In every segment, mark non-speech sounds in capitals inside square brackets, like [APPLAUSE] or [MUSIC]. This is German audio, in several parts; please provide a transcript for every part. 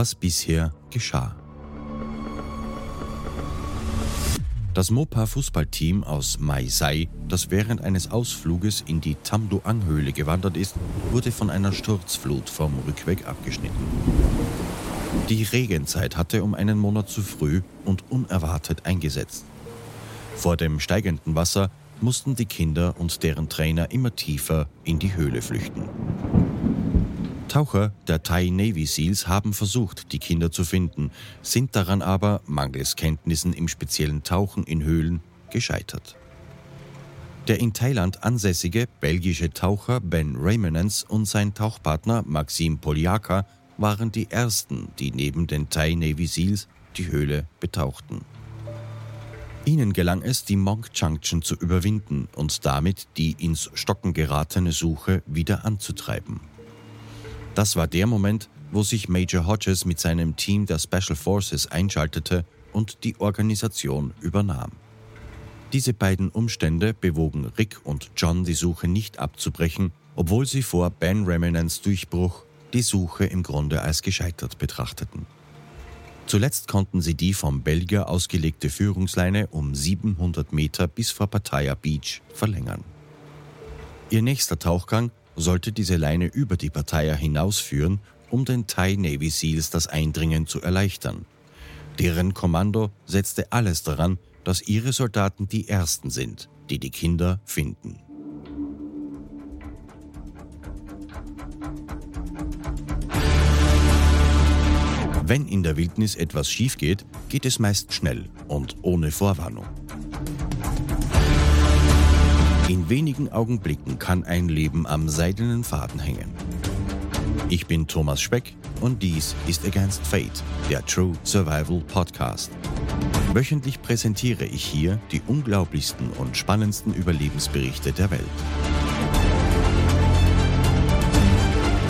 was bisher geschah. Das Mopa-Fußballteam aus Mai Sai, das während eines Ausfluges in die Tamduang-Höhle gewandert ist, wurde von einer Sturzflut vom Rückweg abgeschnitten. Die Regenzeit hatte um einen Monat zu früh und unerwartet eingesetzt. Vor dem steigenden Wasser mussten die Kinder und deren Trainer immer tiefer in die Höhle flüchten. Taucher der Thai Navy Seals haben versucht, die Kinder zu finden, sind daran aber, mangels Kenntnissen im speziellen Tauchen in Höhlen, gescheitert. Der in Thailand ansässige belgische Taucher Ben Raymonens und sein Tauchpartner Maxim Poliaka waren die ersten, die neben den Thai Navy Seals die Höhle betauchten. Ihnen gelang es, die Monk Junction zu überwinden und damit die ins Stocken geratene Suche wieder anzutreiben. Das war der Moment, wo sich Major Hodges mit seinem Team der Special Forces einschaltete und die Organisation übernahm. Diese beiden Umstände bewogen Rick und John, die Suche nicht abzubrechen, obwohl sie vor Ben Reminants Durchbruch die Suche im Grunde als gescheitert betrachteten. Zuletzt konnten sie die vom Belgier ausgelegte Führungsleine um 700 Meter bis vor Pattaya Beach verlängern. Ihr nächster Tauchgang sollte diese Leine über die Pattaya hinausführen, um den Thai Navy Seals das Eindringen zu erleichtern. Deren Kommando setzte alles daran, dass ihre Soldaten die Ersten sind, die die Kinder finden. Wenn in der Wildnis etwas schief geht, geht es meist schnell und ohne Vorwarnung. In wenigen Augenblicken kann ein Leben am seidenen Faden hängen. Ich bin Thomas Speck und dies ist Against Fate, der True Survival Podcast. Wöchentlich präsentiere ich hier die unglaublichsten und spannendsten Überlebensberichte der Welt.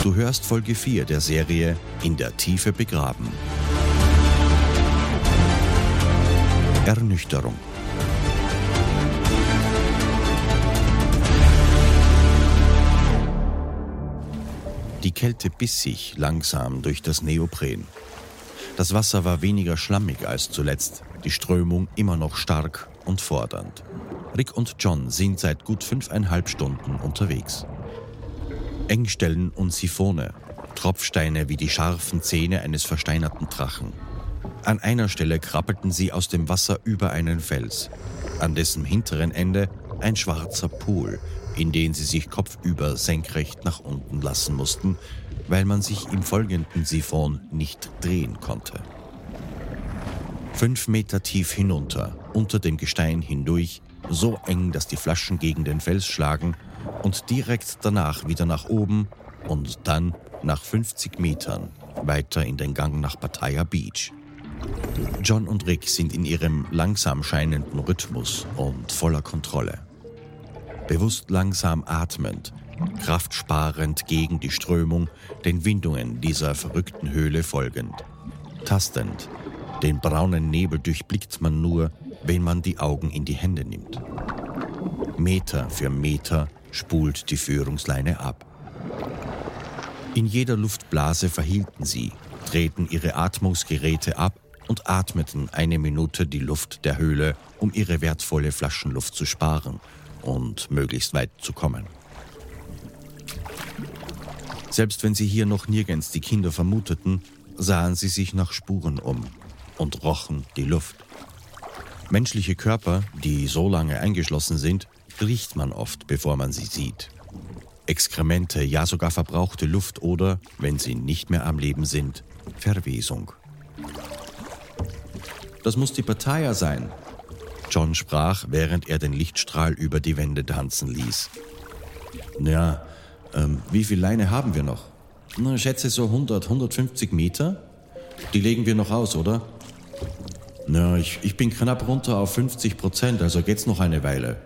Du hörst Folge 4 der Serie In der Tiefe begraben. Ernüchterung. Die Kälte biss sich langsam durch das Neopren. Das Wasser war weniger schlammig als zuletzt, die Strömung immer noch stark und fordernd. Rick und John sind seit gut fünfeinhalb Stunden unterwegs. Engstellen und Siphone, Tropfsteine wie die scharfen Zähne eines versteinerten Drachen. An einer Stelle krabbelten sie aus dem Wasser über einen Fels, an dessen hinteren Ende ein schwarzer Pool, in den sie sich kopfüber senkrecht nach unten lassen mussten, weil man sich im folgenden Siphon nicht drehen konnte. Fünf Meter tief hinunter, unter dem Gestein hindurch, so eng, dass die Flaschen gegen den Fels schlagen, und direkt danach wieder nach oben und dann nach 50 Metern weiter in den Gang nach Pattaya Beach. John und Rick sind in ihrem langsam scheinenden Rhythmus und voller Kontrolle bewusst langsam atmend, kraftsparend gegen die Strömung, den Windungen dieser verrückten Höhle folgend. Tastend, den braunen Nebel durchblickt man nur, wenn man die Augen in die Hände nimmt. Meter für Meter spult die Führungsleine ab. In jeder Luftblase verhielten sie, drehten ihre Atmungsgeräte ab und atmeten eine Minute die Luft der Höhle, um ihre wertvolle Flaschenluft zu sparen und möglichst weit zu kommen. Selbst wenn sie hier noch nirgends die Kinder vermuteten, sahen sie sich nach Spuren um und rochen die Luft. Menschliche Körper, die so lange eingeschlossen sind, riecht man oft, bevor man sie sieht. Exkremente, ja sogar verbrauchte Luft oder, wenn sie nicht mehr am Leben sind, Verwesung. Das muss die Partei sein, John sprach, während er den Lichtstrahl über die Wände tanzen ließ. Ja, ähm, wie viel Leine haben wir noch? Na, schätze so 100, 150 Meter. Die legen wir noch aus, oder? Na, ich, ich bin knapp runter auf 50 Prozent, also geht's noch eine Weile.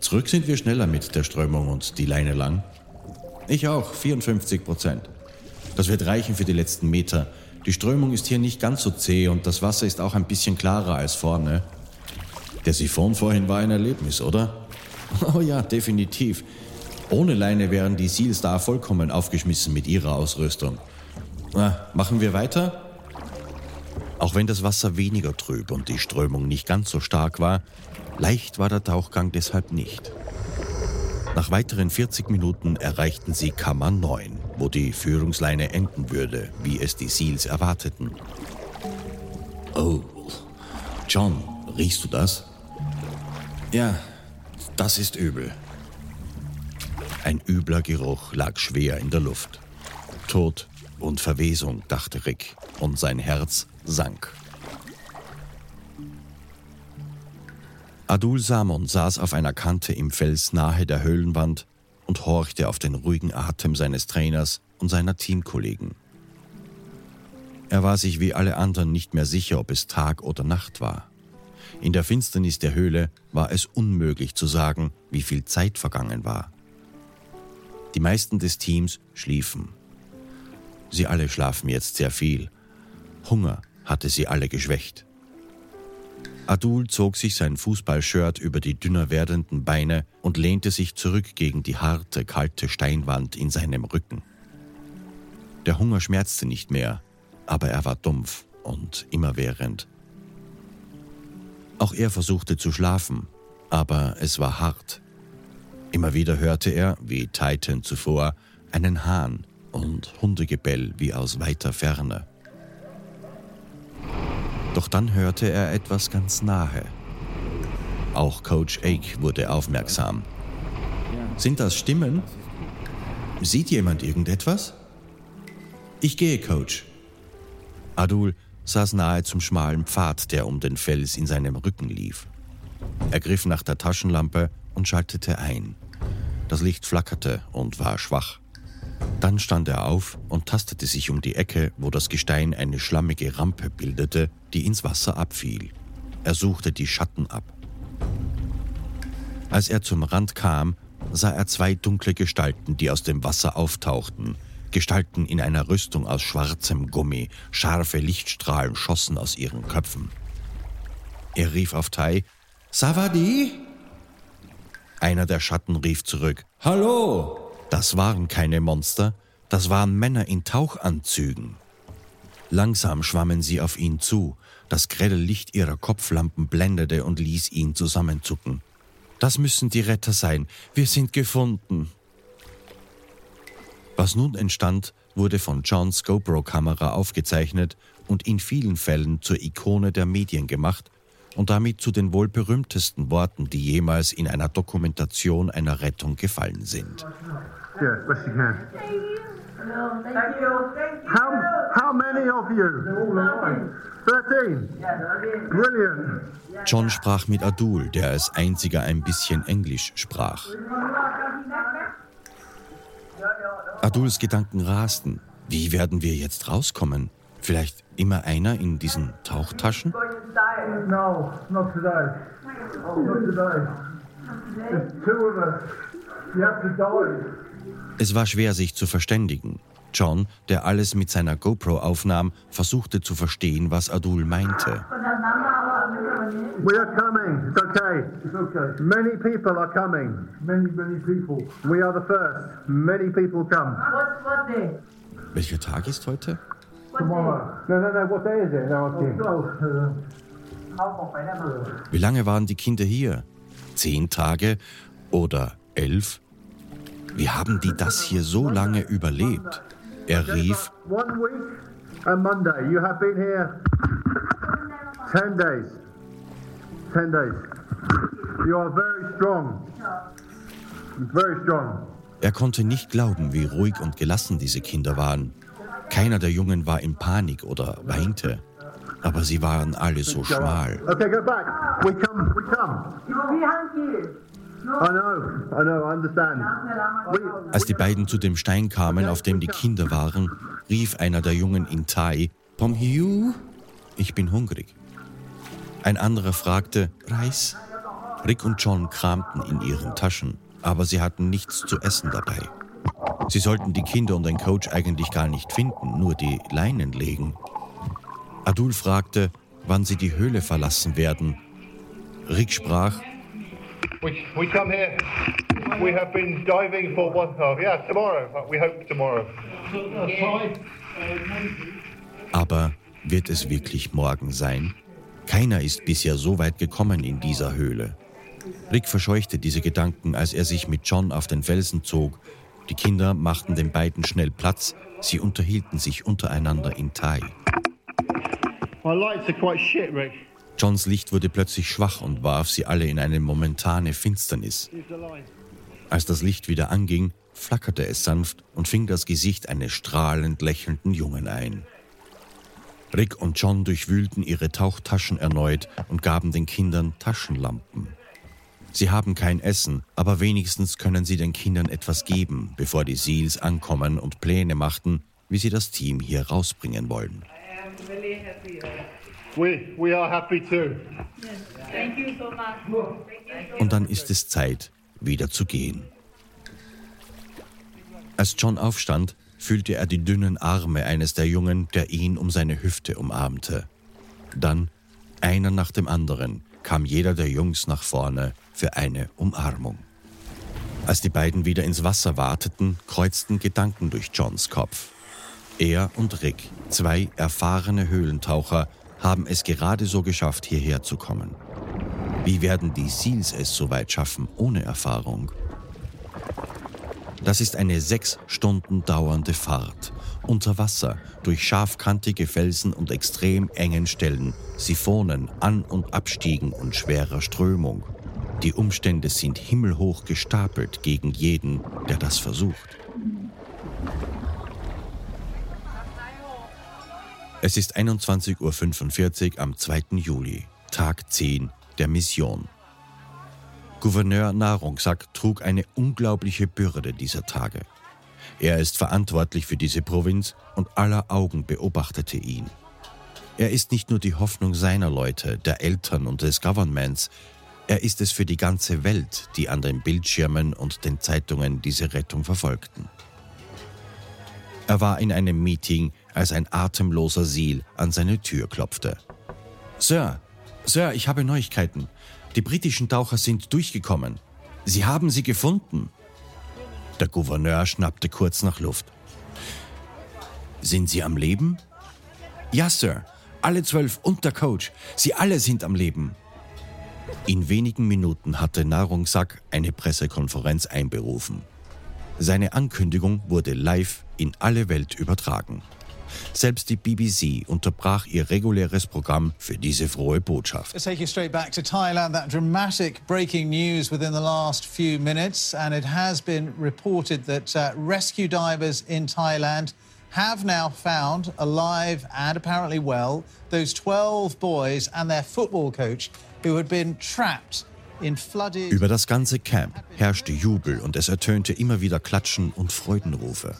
Zurück sind wir schneller mit der Strömung und die Leine lang. Ich auch, 54 Prozent. Das wird reichen für die letzten Meter. Die Strömung ist hier nicht ganz so zäh und das Wasser ist auch ein bisschen klarer als vorne. Der Siphon vorhin war ein Erlebnis, oder? [LAUGHS] Oh ja, definitiv. Ohne Leine wären die Seals da vollkommen aufgeschmissen mit ihrer Ausrüstung. Na, machen wir weiter? Auch wenn das Wasser weniger trüb und die Strömung nicht ganz so stark war, leicht war der Tauchgang deshalb nicht. Nach weiteren 40 Minuten erreichten sie Kammer 9, wo die Führungsleine enden würde, wie es die Seals erwarteten. Oh, John, riechst du das? Ja, das ist übel. Ein übler Geruch lag schwer in der Luft. Tod und Verwesung, dachte Rick, und sein Herz sank. Adul Samon saß auf einer Kante im Fels nahe der Höhlenwand und horchte auf den ruhigen Atem seines Trainers und seiner Teamkollegen. Er war sich wie alle anderen nicht mehr sicher, ob es Tag oder Nacht war. In der Finsternis der Höhle war es unmöglich zu sagen, wie viel Zeit vergangen war. Die meisten des Teams schliefen. Sie alle schlafen jetzt sehr viel. Hunger hatte sie alle geschwächt. Adul zog sich sein Fußballshirt über die dünner werdenden Beine und lehnte sich zurück gegen die harte, kalte Steinwand in seinem Rücken. Der Hunger schmerzte nicht mehr, aber er war dumpf und immerwährend. Auch er versuchte zu schlafen, aber es war hart. Immer wieder hörte er, wie Titan zuvor, einen Hahn und Hundegebell wie aus weiter Ferne. Doch dann hörte er etwas ganz nahe. Auch Coach Ake wurde aufmerksam. Sind das Stimmen? Sieht jemand irgendetwas? Ich gehe, Coach. Adul saß nahe zum schmalen Pfad, der um den Fels in seinem Rücken lief. Er griff nach der Taschenlampe und schaltete ein. Das Licht flackerte und war schwach. Dann stand er auf und tastete sich um die Ecke, wo das Gestein eine schlammige Rampe bildete, die ins Wasser abfiel. Er suchte die Schatten ab. Als er zum Rand kam, sah er zwei dunkle Gestalten, die aus dem Wasser auftauchten. Gestalten in einer Rüstung aus schwarzem Gummi, scharfe Lichtstrahlen schossen aus ihren Köpfen. Er rief auf Tai, Savadi? Einer der Schatten rief zurück, Hallo! Das waren keine Monster, das waren Männer in Tauchanzügen. Langsam schwammen sie auf ihn zu, das grelle Licht ihrer Kopflampen blendete und ließ ihn zusammenzucken. Das müssen die Retter sein, wir sind gefunden. Was nun entstand, wurde von Johns GoPro-Kamera aufgezeichnet und in vielen Fällen zur Ikone der Medien gemacht und damit zu den wohl berühmtesten Worten, die jemals in einer Dokumentation einer Rettung gefallen sind. Yeah, as best you can. Thank you. How, how many of you? 13. Brilliant. John sprach mit Adul, der als einziger ein bisschen Englisch sprach. Aduls Gedanken rasten. Wie werden wir jetzt rauskommen? Vielleicht immer einer in diesen Tauchtaschen? Es war schwer, sich zu verständigen. John, der alles mit seiner GoPro aufnahm, versuchte zu verstehen, was Adul meinte. We are coming. It's okay. It's okay. Many people are coming. Many, many people. We are the first. Many people come. What, what day? Welcher Tag ist heute? Tomorrow. No, no, no. What day is it? No, okay. Wie lange waren die Kinder hier? Zehn Tage oder elf? Wie haben die das hier so lange überlebt? Er rief, One week and Monday. You have been here ten days. Ten days. You are very strong. Very strong. Er konnte nicht glauben, wie ruhig und gelassen diese Kinder waren. Keiner der Jungen war in Panik oder weinte. Aber sie waren alle so schmal. Okay, go back. We come, we come. Als die beiden zu dem Stein kamen, auf dem die Kinder waren, rief einer der Jungen in Thai, Pom Hiu, ich bin hungrig. Ein anderer fragte, Reis? Rick und John kramten in ihren Taschen, aber sie hatten nichts zu essen dabei. Sie sollten die Kinder und den Coach eigentlich gar nicht finden, nur die Leinen legen. Adul fragte, wann sie die Höhle verlassen werden. Rick sprach, We, we come here. We have been diving for one. Oh, yeah, tomorrow. We hope tomorrow. Aber wird es wirklich morgen sein? Keiner ist bisher so weit gekommen in dieser Höhle. Rick verscheuchte diese Gedanken, als er sich mit John auf den Felsen zog. Die Kinder machten den beiden schnell Platz. Sie unterhielten sich untereinander in Thai. Johns Licht wurde plötzlich schwach und warf sie alle in eine momentane Finsternis. Als das Licht wieder anging, flackerte es sanft und fing das Gesicht eines strahlend lächelnden Jungen ein. Rick und John durchwühlten ihre Tauchtaschen erneut und gaben den Kindern Taschenlampen. Sie haben kein Essen, aber wenigstens können sie den Kindern etwas geben, bevor die Seals ankommen und Pläne machten, wie sie das Team hier rausbringen wollen. Und dann ist es Zeit, wieder zu gehen. Als John aufstand, fühlte er die dünnen Arme eines der Jungen, der ihn um seine Hüfte umarmte. Dann, einer nach dem anderen, kam jeder der Jungs nach vorne für eine Umarmung. Als die beiden wieder ins Wasser warteten, kreuzten Gedanken durch Johns Kopf. Er und Rick, zwei erfahrene Höhlentaucher, haben es gerade so geschafft, hierher zu kommen. Wie werden die Seals es so weit schaffen ohne Erfahrung? Das ist eine sechs Stunden dauernde Fahrt. Unter Wasser, durch scharfkantige Felsen und extrem engen Stellen, Siphonen, An- und Abstiegen und schwerer Strömung. Die Umstände sind himmelhoch gestapelt gegen jeden, der das versucht. Es ist 21.45 Uhr am 2. Juli, Tag 10 der Mission. Gouverneur Narongsak trug eine unglaubliche Bürde dieser Tage. Er ist verantwortlich für diese Provinz und aller Augen beobachtete ihn. Er ist nicht nur die Hoffnung seiner Leute, der Eltern und des Governments, er ist es für die ganze Welt, die an den Bildschirmen und den Zeitungen diese Rettung verfolgten. Er war in einem Meeting, als ein atemloser Seal an seine Tür klopfte. Sir, Sir, ich habe Neuigkeiten. Die britischen Taucher sind durchgekommen. Sie haben sie gefunden. Der Gouverneur schnappte kurz nach Luft. Sind Sie am Leben? Ja, Sir. Alle zwölf und der Coach. Sie alle sind am Leben. In wenigen Minuten hatte Nahrungssack eine Pressekonferenz einberufen. Seine Ankündigung wurde live in alle Welt übertragen. Selbst die BBC unterbrach ihr reguläres Programm für diese frohe Botschaft. Let's take you straight back to Thailand. That dramatic breaking news within the last few minutes, and it has been reported that uh, rescue divers in Thailand have now found alive and apparently well those 12 boys and their football coach who had been trapped Über das ganze Camp herrschte Jubel und es ertönte immer wieder Klatschen und Freudenrufe.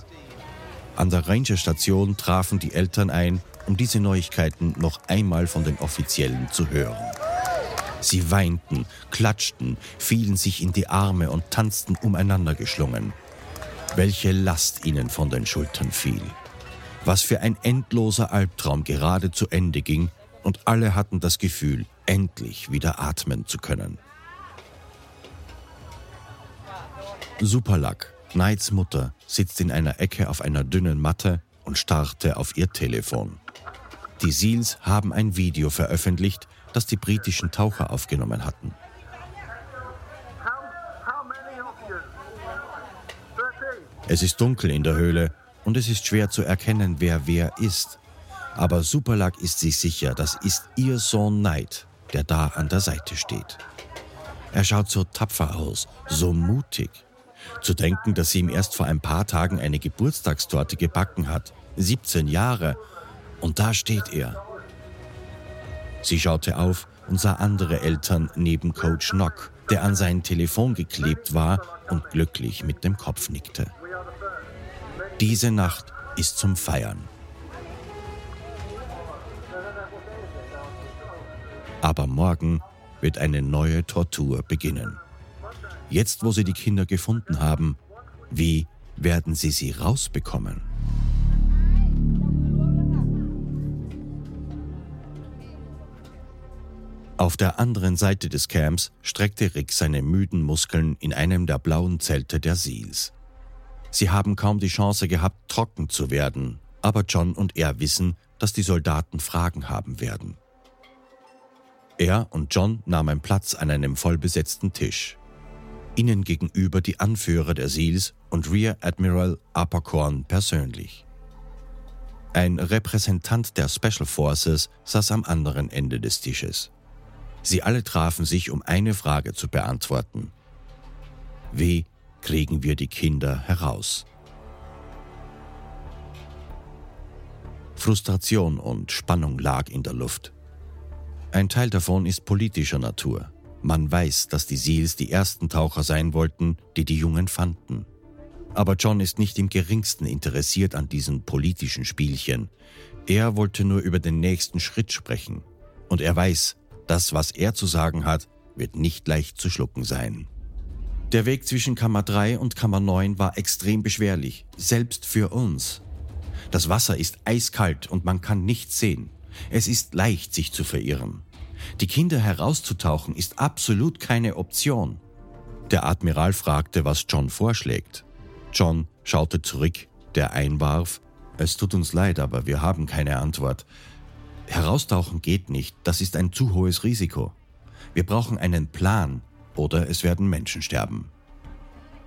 An der Rangerstation trafen die Eltern ein, um diese Neuigkeiten noch einmal von den Offiziellen zu hören. Sie weinten, klatschten, fielen sich in die Arme und tanzten umeinander geschlungen. Welche Last ihnen von den Schultern fiel. Was für ein endloser Albtraum gerade zu Ende ging und alle hatten das Gefühl, endlich wieder atmen zu können. Superluck Knights Mutter sitzt in einer Ecke auf einer dünnen Matte und starrte auf ihr Telefon. Die Seals haben ein Video veröffentlicht, das die britischen Taucher aufgenommen hatten. Es ist dunkel in der Höhle und es ist schwer zu erkennen, wer wer ist. Aber Superluck ist sich sicher, das ist ihr Sohn Knight, der da an der Seite steht. Er schaut so tapfer aus, so mutig. Zu denken, dass sie ihm erst vor ein paar Tagen eine Geburtstagstorte gebacken hat. 17 Jahre. Und da steht er. Sie schaute auf und sah andere Eltern neben Coach Nock, der an sein Telefon geklebt war und glücklich mit dem Kopf nickte. Diese Nacht ist zum Feiern. Aber morgen wird eine neue Tortur beginnen. Jetzt, wo sie die Kinder gefunden haben, wie werden sie sie rausbekommen? Auf der anderen Seite des Camps streckte Rick seine müden Muskeln in einem der blauen Zelte der Seals. Sie haben kaum die Chance gehabt, trocken zu werden, aber John und er wissen, dass die Soldaten Fragen haben werden. Er und John nahmen Platz an einem vollbesetzten Tisch. Ihnen gegenüber die Anführer der Seals und Rear Admiral Apercorn persönlich. Ein Repräsentant der Special Forces saß am anderen Ende des Tisches. Sie alle trafen sich, um eine Frage zu beantworten. Wie kriegen wir die Kinder heraus? Frustration und Spannung lag in der Luft. Ein Teil davon ist politischer Natur. Man weiß, dass die Seals die ersten Taucher sein wollten, die die Jungen fanden. Aber John ist nicht im geringsten interessiert an diesen politischen Spielchen. Er wollte nur über den nächsten Schritt sprechen. Und er weiß, das, was er zu sagen hat, wird nicht leicht zu schlucken sein. Der Weg zwischen Kammer 3 und Kammer 9 war extrem beschwerlich, selbst für uns. Das Wasser ist eiskalt und man kann nichts sehen. Es ist leicht, sich zu verirren. Die Kinder herauszutauchen ist absolut keine Option. Der Admiral fragte, was John vorschlägt. John schaute zurück, der einwarf, es tut uns leid, aber wir haben keine Antwort. Heraustauchen geht nicht, das ist ein zu hohes Risiko. Wir brauchen einen Plan oder es werden Menschen sterben.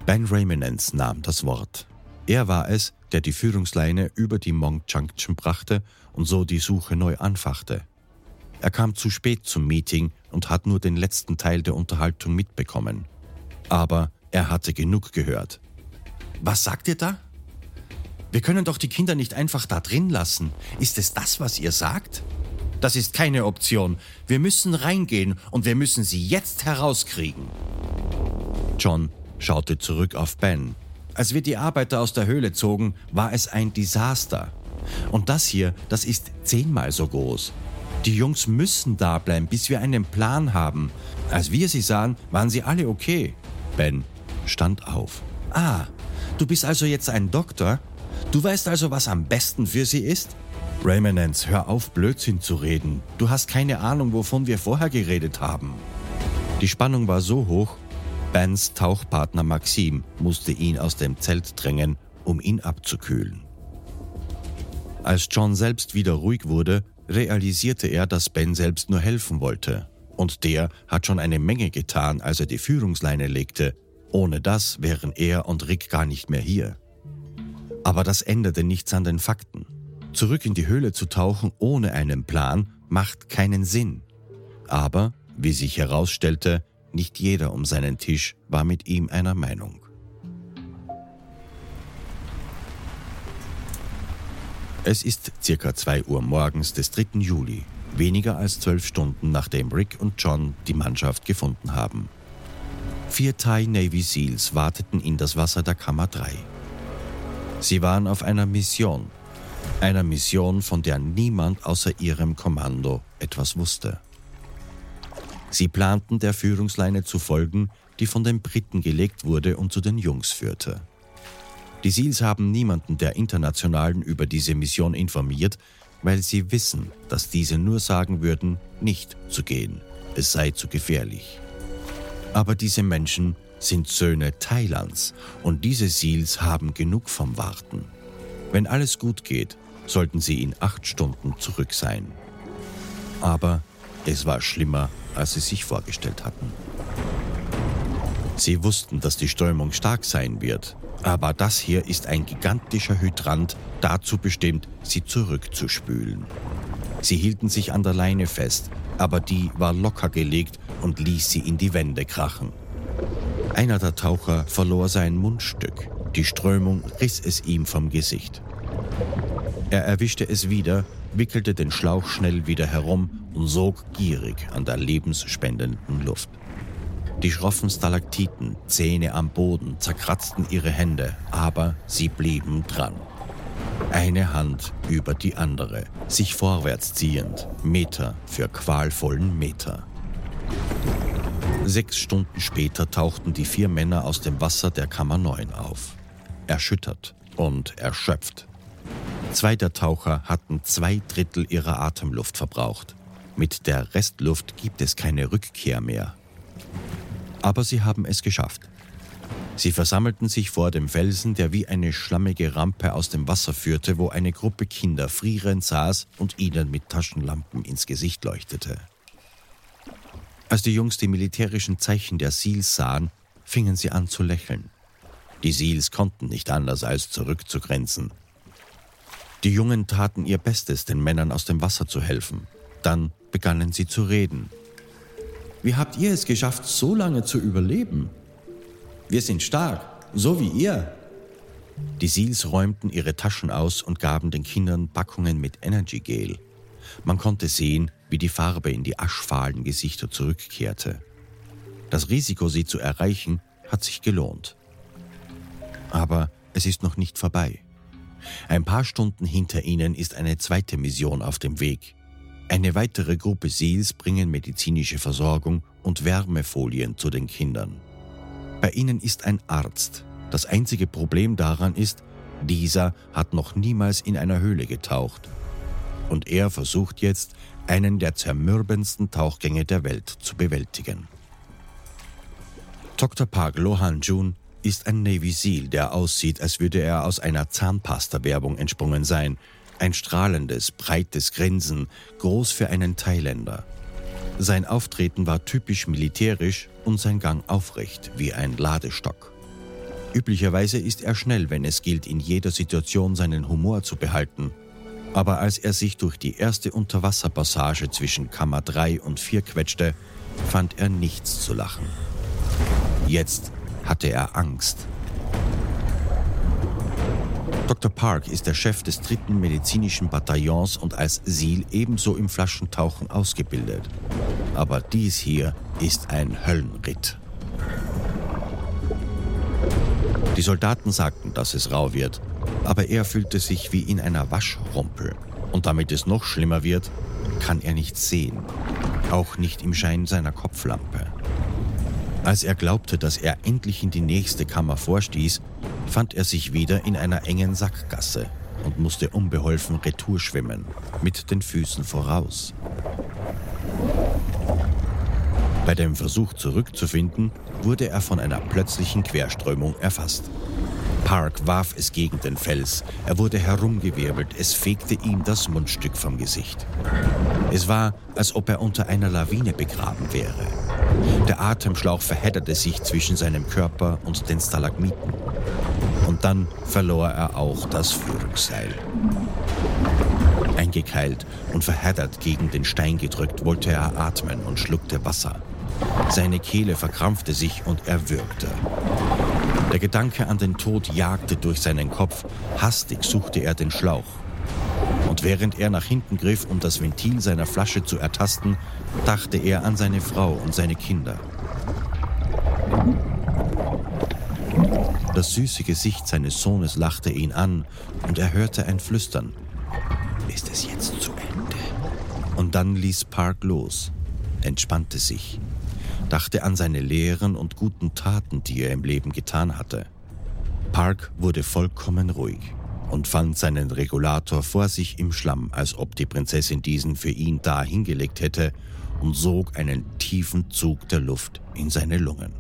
Ben Raymonens nahm das Wort. Er war es, der die Führungsleine über die Monk Junction brachte und so die Suche neu anfachte. Er kam zu spät zum Meeting und hat nur den letzten Teil der Unterhaltung mitbekommen. Aber er hatte genug gehört. Was sagt ihr da? Wir können doch die Kinder nicht einfach da drin lassen. Ist es das, was ihr sagt? Das ist keine Option. Wir müssen reingehen und wir müssen sie jetzt herauskriegen. John schaute zurück auf Ben. Als wir die Arbeiter aus der Höhle zogen, war es ein Desaster. Und das hier, das ist zehnmal so groß. Die Jungs müssen da bleiben, bis wir einen Plan haben. Als wir sie sahen, waren sie alle okay. Ben stand auf. Ah, du bist also jetzt ein Doktor? Du weißt also, was am besten für sie ist? Raymonance, hör auf, Blödsinn zu reden. Du hast keine Ahnung, wovon wir vorher geredet haben. Die Spannung war so hoch, Bens Tauchpartner Maxim musste ihn aus dem Zelt drängen, um ihn abzukühlen. Als John selbst wieder ruhig wurde, realisierte er, dass Ben selbst nur helfen wollte. Und der hat schon eine Menge getan, als er die Führungsleine legte. Ohne das wären er und Rick gar nicht mehr hier. Aber das änderte nichts an den Fakten. Zurück in die Höhle zu tauchen ohne einen Plan macht keinen Sinn. Aber, wie sich herausstellte, nicht jeder um seinen Tisch war mit ihm einer Meinung. Es ist circa 2 Uhr morgens des 3. Juli, weniger als zwölf Stunden nachdem Rick und John die Mannschaft gefunden haben. Vier Thai Navy Seals warteten in das Wasser der Kammer 3. Sie waren auf einer Mission. Einer Mission, von der niemand außer ihrem Kommando etwas wusste. Sie planten, der Führungsleine zu folgen, die von den Briten gelegt wurde und zu den Jungs führte. Die Seals haben niemanden der Internationalen über diese Mission informiert, weil sie wissen, dass diese nur sagen würden, nicht zu gehen, es sei zu gefährlich. Aber diese Menschen sind Söhne Thailands und diese Seals haben genug vom Warten. Wenn alles gut geht, sollten sie in acht Stunden zurück sein. Aber es war schlimmer, als sie sich vorgestellt hatten. Sie wussten, dass die Strömung stark sein wird, aber das hier ist ein gigantischer Hydrant, dazu bestimmt, sie zurückzuspülen. Sie hielten sich an der Leine fest, aber die war locker gelegt und ließ sie in die Wände krachen. Einer der Taucher verlor sein Mundstück. Die Strömung riss es ihm vom Gesicht. Er erwischte es wieder, wickelte den Schlauch schnell wieder herum und sog gierig an der lebensspendenden Luft. Die schroffen Stalaktiten, Zähne am Boden, zerkratzten ihre Hände, aber sie blieben dran. Eine Hand über die andere, sich vorwärts ziehend, Meter für qualvollen Meter. Sechs Stunden später tauchten die vier Männer aus dem Wasser der Kammer 9 auf. Erschüttert und erschöpft. Zwei der Taucher hatten zwei Drittel ihrer Atemluft verbraucht. Mit der Restluft gibt es keine Rückkehr mehr. Aber sie haben es geschafft. Sie versammelten sich vor dem Felsen, der wie eine schlammige Rampe aus dem Wasser führte, wo eine Gruppe Kinder frierend saß und ihnen mit Taschenlampen ins Gesicht leuchtete. Als die Jungs die militärischen Zeichen der Seals sahen, fingen sie an zu lächeln. Die Seals konnten nicht anders als zurückzugrenzen. Die Jungen taten ihr Bestes, den Männern aus dem Wasser zu helfen. Dann begannen sie zu reden. Wie habt ihr es geschafft, so lange zu überleben? Wir sind stark, so wie ihr. Die Seals räumten ihre Taschen aus und gaben den Kindern Packungen mit Energy Gel. Man konnte sehen, wie die Farbe in die aschfahlen Gesichter zurückkehrte. Das Risiko, sie zu erreichen, hat sich gelohnt. Aber es ist noch nicht vorbei. Ein paar Stunden hinter ihnen ist eine zweite Mission auf dem Weg. Eine weitere Gruppe Seals bringen medizinische Versorgung und Wärmefolien zu den Kindern. Bei ihnen ist ein Arzt. Das einzige Problem daran ist, dieser hat noch niemals in einer Höhle getaucht. Und er versucht jetzt, einen der zermürbendsten Tauchgänge der Welt zu bewältigen. Dr. Park Lohan Jun ist ein Navy Seal, der aussieht, als würde er aus einer Zahnpasta-Werbung entsprungen sein. Ein strahlendes, breites Grinsen, groß für einen Thailänder. Sein Auftreten war typisch militärisch und sein Gang aufrecht wie ein Ladestock. Üblicherweise ist er schnell, wenn es gilt, in jeder Situation seinen Humor zu behalten. Aber als er sich durch die erste Unterwasserpassage zwischen Kammer 3 und 4 quetschte, fand er nichts zu lachen. Jetzt hatte er Angst. Dr. Park ist der Chef des dritten medizinischen Bataillons und als SEAL ebenso im Flaschentauchen ausgebildet. Aber dies hier ist ein Höllenritt. Die Soldaten sagten, dass es rau wird, aber er fühlte sich wie in einer Waschrumpel. Und damit es noch schlimmer wird, kann er nichts sehen, auch nicht im Schein seiner Kopflampe. Als er glaubte, dass er endlich in die nächste Kammer vorstieß, fand er sich wieder in einer engen Sackgasse und musste unbeholfen Retour schwimmen, mit den Füßen voraus. Bei dem Versuch zurückzufinden, wurde er von einer plötzlichen Querströmung erfasst. Park warf es gegen den Fels. Er wurde herumgewirbelt. Es fegte ihm das Mundstück vom Gesicht. Es war, als ob er unter einer Lawine begraben wäre. Der Atemschlauch verhedderte sich zwischen seinem Körper und den Stalagmiten. Und dann verlor er auch das Führungsseil. Eingekeilt und verheddert gegen den Stein gedrückt, wollte er atmen und schluckte Wasser. Seine Kehle verkrampfte sich und er würgte. Der Gedanke an den Tod jagte durch seinen Kopf. Hastig suchte er den Schlauch. Und während er nach hinten griff, um das Ventil seiner Flasche zu ertasten, dachte er an seine Frau und seine Kinder. Das süße Gesicht seines Sohnes lachte ihn an und er hörte ein Flüstern. Ist es jetzt zu Ende? Und dann ließ Park los, entspannte sich dachte an seine Lehren und guten Taten, die er im Leben getan hatte. Park wurde vollkommen ruhig und fand seinen Regulator vor sich im Schlamm, als ob die Prinzessin diesen für ihn da hingelegt hätte und sog einen tiefen Zug der Luft in seine Lungen.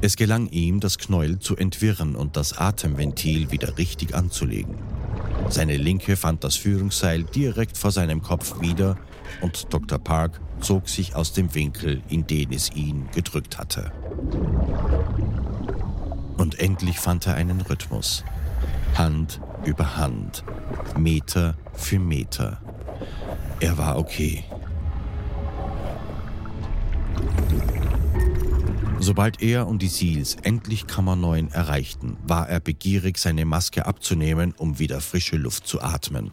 Es gelang ihm, das Knäuel zu entwirren und das Atemventil wieder richtig anzulegen. Seine Linke fand das Führungsseil direkt vor seinem Kopf wieder und Dr. Park zog sich aus dem Winkel, in den es ihn gedrückt hatte. Und endlich fand er einen Rhythmus. Hand über Hand, Meter für Meter. Er war okay. Sobald er und die Seals endlich Kammer 9 erreichten, war er begierig, seine Maske abzunehmen, um wieder frische Luft zu atmen.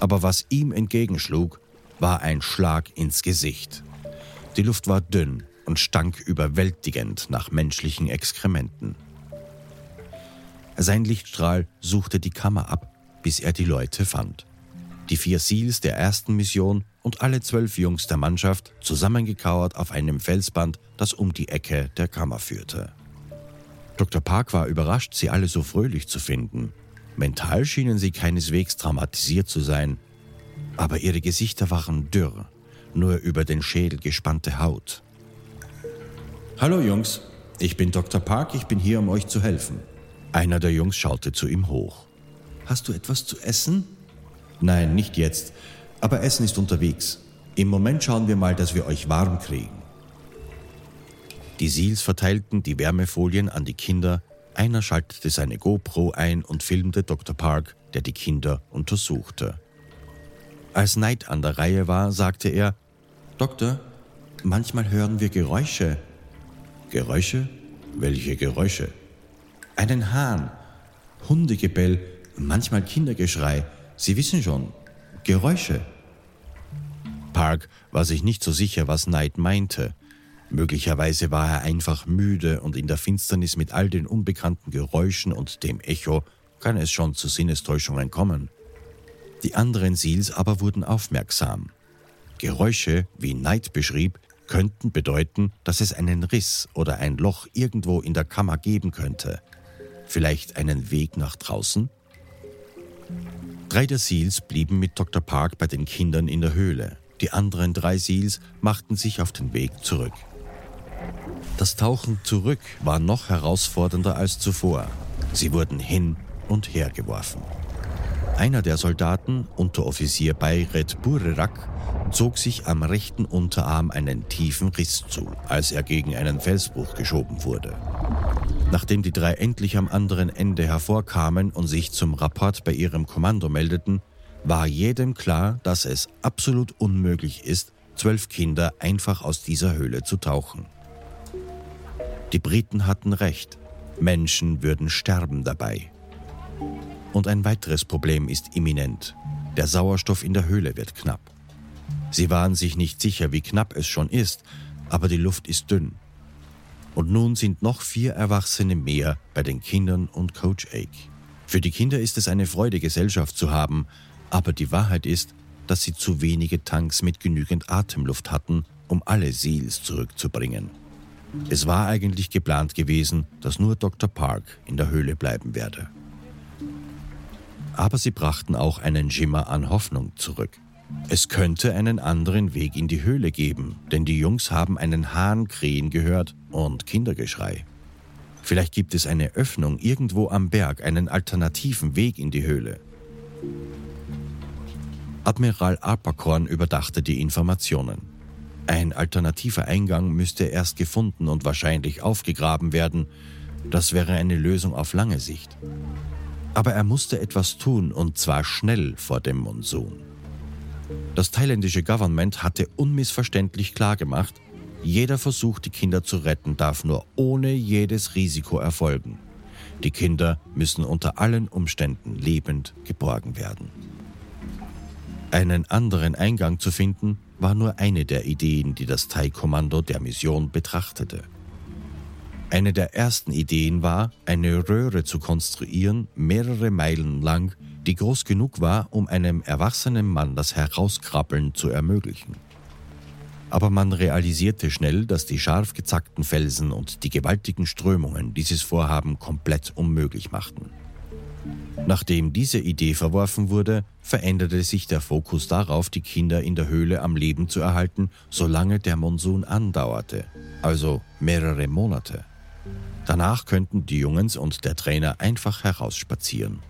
Aber was ihm entgegenschlug, war ein Schlag ins Gesicht. Die Luft war dünn und stank überwältigend nach menschlichen Exkrementen. Sein Lichtstrahl suchte die Kammer ab, bis er die Leute fand. Die vier Seals der ersten Mission und alle zwölf Jungs der Mannschaft zusammengekauert auf einem Felsband, das um die Ecke der Kammer führte. Dr. Park war überrascht, sie alle so fröhlich zu finden. Mental schienen sie keineswegs traumatisiert zu sein. Aber ihre Gesichter waren dürr, nur über den Schädel gespannte Haut. Hallo Jungs, ich bin Dr. Park, ich bin hier, um euch zu helfen. Einer der Jungs schaute zu ihm hoch. Hast du etwas zu essen? Nein, nicht jetzt, aber Essen ist unterwegs. Im Moment schauen wir mal, dass wir euch warm kriegen. Die Seals verteilten die Wärmefolien an die Kinder, einer schaltete seine GoPro ein und filmte Dr. Park, der die Kinder untersuchte. Als Knight an der Reihe war, sagte er, Doktor, manchmal hören wir Geräusche. Geräusche? Welche Geräusche? Einen Hahn, Hundegebell, manchmal Kindergeschrei. Sie wissen schon, Geräusche. Park war sich nicht so sicher, was Knight meinte. Möglicherweise war er einfach müde und in der Finsternis mit all den unbekannten Geräuschen und dem Echo kann es schon zu Sinnestäuschungen kommen. Die anderen Seals aber wurden aufmerksam. Geräusche, wie Knight beschrieb, könnten bedeuten, dass es einen Riss oder ein Loch irgendwo in der Kammer geben könnte. Vielleicht einen Weg nach draußen? Drei der Seals blieben mit Dr. Park bei den Kindern in der Höhle. Die anderen drei Seals machten sich auf den Weg zurück. Das Tauchen zurück war noch herausfordernder als zuvor. Sie wurden hin und her geworfen. Einer der Soldaten, Unteroffizier Bayret Burerak, zog sich am rechten Unterarm einen tiefen Riss zu, als er gegen einen Felsbruch geschoben wurde. Nachdem die drei endlich am anderen Ende hervorkamen und sich zum Rapport bei ihrem Kommando meldeten, war jedem klar, dass es absolut unmöglich ist, zwölf Kinder einfach aus dieser Höhle zu tauchen. Die Briten hatten recht, Menschen würden sterben dabei. Und ein weiteres Problem ist imminent. Der Sauerstoff in der Höhle wird knapp. Sie waren sich nicht sicher, wie knapp es schon ist, aber die Luft ist dünn. Und nun sind noch vier Erwachsene mehr bei den Kindern und Coach Ake. Für die Kinder ist es eine Freude, Gesellschaft zu haben, aber die Wahrheit ist, dass sie zu wenige Tanks mit genügend Atemluft hatten, um alle Seals zurückzubringen. Es war eigentlich geplant gewesen, dass nur Dr. Park in der Höhle bleiben werde. Aber sie brachten auch einen Schimmer an Hoffnung zurück. Es könnte einen anderen Weg in die Höhle geben, denn die Jungs haben einen Hahn krähen gehört und Kindergeschrei. Vielleicht gibt es eine Öffnung irgendwo am Berg, einen alternativen Weg in die Höhle. Admiral Alpacorn überdachte die Informationen. Ein alternativer Eingang müsste erst gefunden und wahrscheinlich aufgegraben werden. Das wäre eine Lösung auf lange Sicht. Aber er musste etwas tun, und zwar schnell vor dem Monsun. Das thailändische Government hatte unmissverständlich klargemacht, jeder Versuch, die Kinder zu retten, darf nur ohne jedes Risiko erfolgen. Die Kinder müssen unter allen Umständen lebend geborgen werden. Einen anderen Eingang zu finden, war nur eine der Ideen, die das Thai-Kommando der Mission betrachtete. Eine der ersten Ideen war, eine Röhre zu konstruieren, mehrere Meilen lang, die groß genug war, um einem erwachsenen Mann das Herauskrabbeln zu ermöglichen. Aber man realisierte schnell, dass die scharf gezackten Felsen und die gewaltigen Strömungen dieses Vorhaben komplett unmöglich machten. Nachdem diese Idee verworfen wurde, veränderte sich der Fokus darauf, die Kinder in der Höhle am Leben zu erhalten, solange der Monsun andauerte, also mehrere Monate. Danach könnten die Jungs und der Trainer einfach herausspazieren.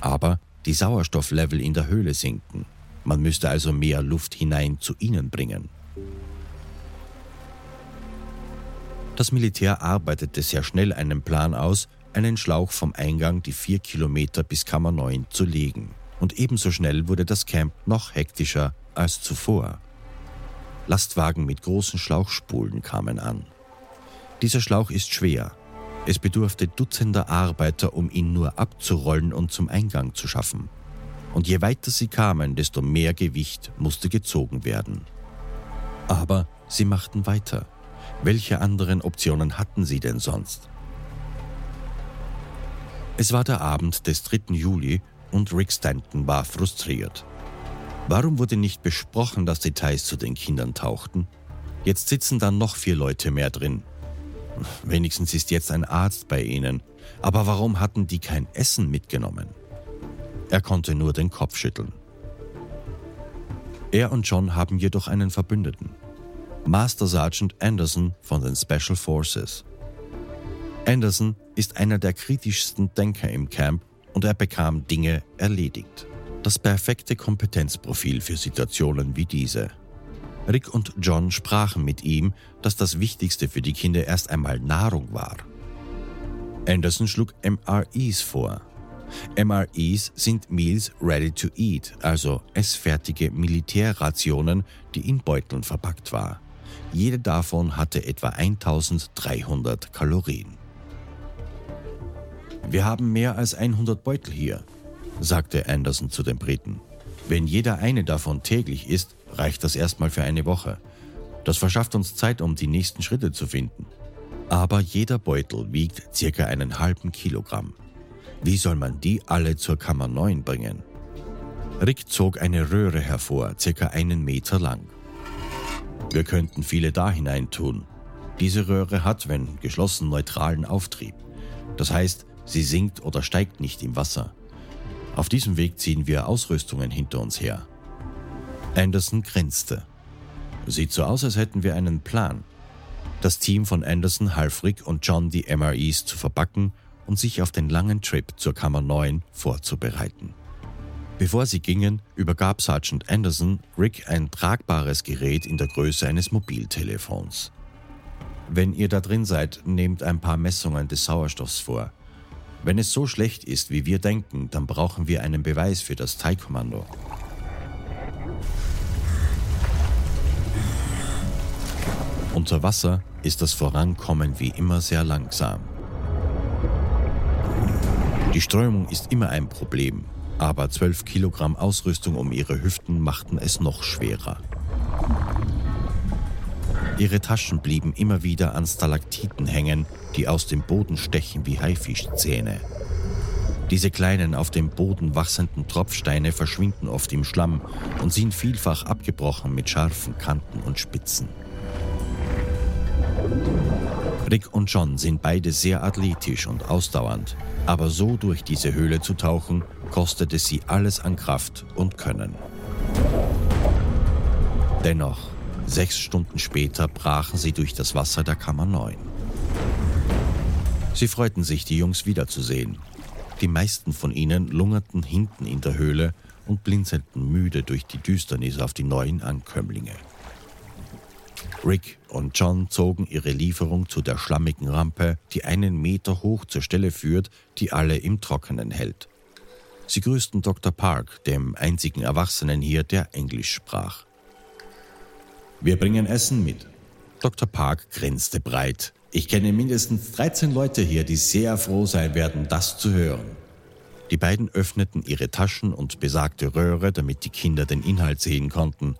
Aber die Sauerstofflevel in der Höhle sinken. Man müsste also mehr Luft hinein zu ihnen bringen. Das Militär arbeitete sehr schnell einen Plan aus, einen Schlauch vom Eingang die vier Kilometer bis Kammer 9 zu legen. Und ebenso schnell wurde das Camp noch hektischer als zuvor. Lastwagen mit großen Schlauchspulen kamen an. Dieser Schlauch ist schwer. Es bedurfte Dutzender Arbeiter, um ihn nur abzurollen und zum Eingang zu schaffen. Und je weiter sie kamen, desto mehr Gewicht musste gezogen werden. Aber sie machten weiter. Welche anderen Optionen hatten sie denn sonst? Es war der Abend des 3. Juli und Rick Stanton war frustriert. Warum wurde nicht besprochen, dass Details zu den Kindern tauchten? Jetzt sitzen dann noch vier Leute mehr drin. Wenigstens ist jetzt ein Arzt bei ihnen. Aber warum hatten die kein Essen mitgenommen? Er konnte nur den Kopf schütteln. Er und John haben jedoch einen Verbündeten. Master Sergeant Anderson von den Special Forces. Anderson ist einer der kritischsten Denker im Camp und er bekam Dinge erledigt. Das perfekte Kompetenzprofil für Situationen wie diese. Rick und John sprachen mit ihm, dass das Wichtigste für die Kinder erst einmal Nahrung war. Anderson schlug MREs vor. MREs sind Meals Ready to Eat, also essfertige Militärrationen, die in Beuteln verpackt war. Jede davon hatte etwa 1300 Kalorien. Wir haben mehr als 100 Beutel hier, sagte Anderson zu den Briten. Wenn jeder eine davon täglich isst, reicht das erstmal für eine Woche. Das verschafft uns Zeit, um die nächsten Schritte zu finden. Aber jeder Beutel wiegt circa einen halben Kilogramm. Wie soll man die alle zur Kammer 9 bringen? Rick zog eine Röhre hervor, circa einen Meter lang. Wir könnten viele da hinein tun. Diese Röhre hat, wenn geschlossen, neutralen Auftrieb. Das heißt, sie sinkt oder steigt nicht im Wasser. Auf diesem Weg ziehen wir Ausrüstungen hinter uns her. Anderson grinste. Sieht so aus, als hätten wir einen Plan. Das Team von Anderson half Rick und John die MREs zu verbacken und sich auf den langen Trip zur Kammer 9 vorzubereiten. Bevor sie gingen, übergab Sergeant Anderson Rick ein tragbares Gerät in der Größe eines Mobiltelefons. Wenn ihr da drin seid, nehmt ein paar Messungen des Sauerstoffs vor. Wenn es so schlecht ist, wie wir denken, dann brauchen wir einen Beweis für das Thai-Kommando. Unter Wasser ist das Vorankommen wie immer sehr langsam. Die Strömung ist immer ein Problem, aber 12 Kilogramm Ausrüstung um ihre Hüften machten es noch schwerer. Ihre Taschen blieben immer wieder an Stalaktiten hängen, die aus dem Boden stechen wie Haifischzähne. Diese kleinen auf dem Boden wachsenden Tropfsteine verschwinden oft im Schlamm und sind vielfach abgebrochen mit scharfen Kanten und Spitzen. Rick und John sind beide sehr athletisch und ausdauernd, aber so durch diese Höhle zu tauchen, kostet es sie alles an Kraft und Können. Dennoch, sechs Stunden später brachen sie durch das Wasser der Kammer 9. Sie freuten sich, die Jungs wiederzusehen. Die meisten von ihnen lungerten hinten in der Höhle und blinzelten müde durch die Düsternis auf die neuen Ankömmlinge. Rick und John zogen ihre Lieferung zu der schlammigen Rampe, die einen Meter hoch zur Stelle führt, die alle im Trockenen hält. Sie grüßten Dr. Park, dem einzigen Erwachsenen hier, der Englisch sprach. Wir bringen Essen mit. Dr. Park grinste breit. Ich kenne mindestens 13 Leute hier, die sehr froh sein werden, das zu hören. Die beiden öffneten ihre Taschen und besagte Röhre, damit die Kinder den Inhalt sehen konnten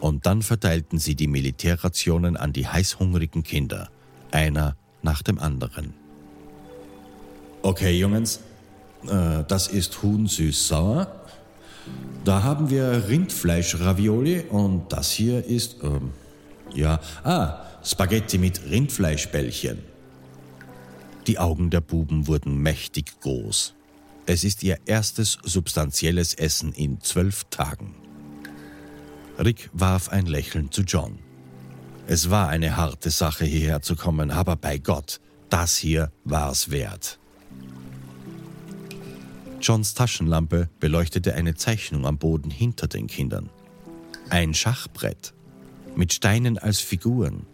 und dann verteilten sie die Militärrationen an die heißhungrigen Kinder, einer nach dem anderen. Okay, Jungens, äh, das ist Huhn süß-sauer. Da haben wir Rindfleisch-Ravioli und das hier ist, ähm, ja, ah, Spaghetti mit Rindfleischbällchen. Die Augen der Buben wurden mächtig groß. Es ist ihr erstes substanzielles Essen in zwölf Tagen. Rick warf ein Lächeln zu John. Es war eine harte Sache, hierher zu kommen, aber bei Gott, das hier war's wert. Johns Taschenlampe beleuchtete eine Zeichnung am Boden hinter den Kindern. Ein Schachbrett mit Steinen als Figuren.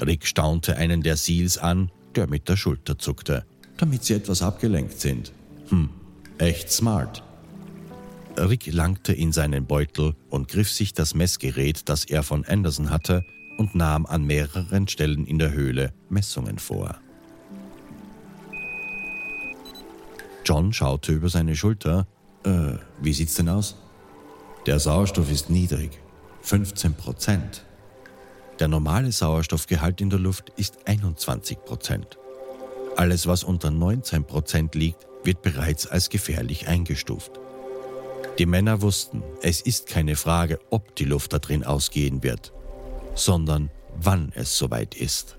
Rick staunte einen der Seals an, der mit der Schulter zuckte, damit sie etwas abgelenkt sind. Hm, echt smart. Rick langte in seinen Beutel und griff sich das Messgerät, das er von Anderson hatte, und nahm an mehreren Stellen in der Höhle Messungen vor. John schaute über seine Schulter. Äh, wie sieht's denn aus? Der Sauerstoff ist niedrig. 15 Prozent. Der normale Sauerstoffgehalt in der Luft ist 21 Prozent. Alles, was unter 19 Prozent liegt, wird bereits als gefährlich eingestuft. Die Männer wussten, es ist keine Frage, ob die Luft da drin ausgehen wird, sondern wann es soweit ist.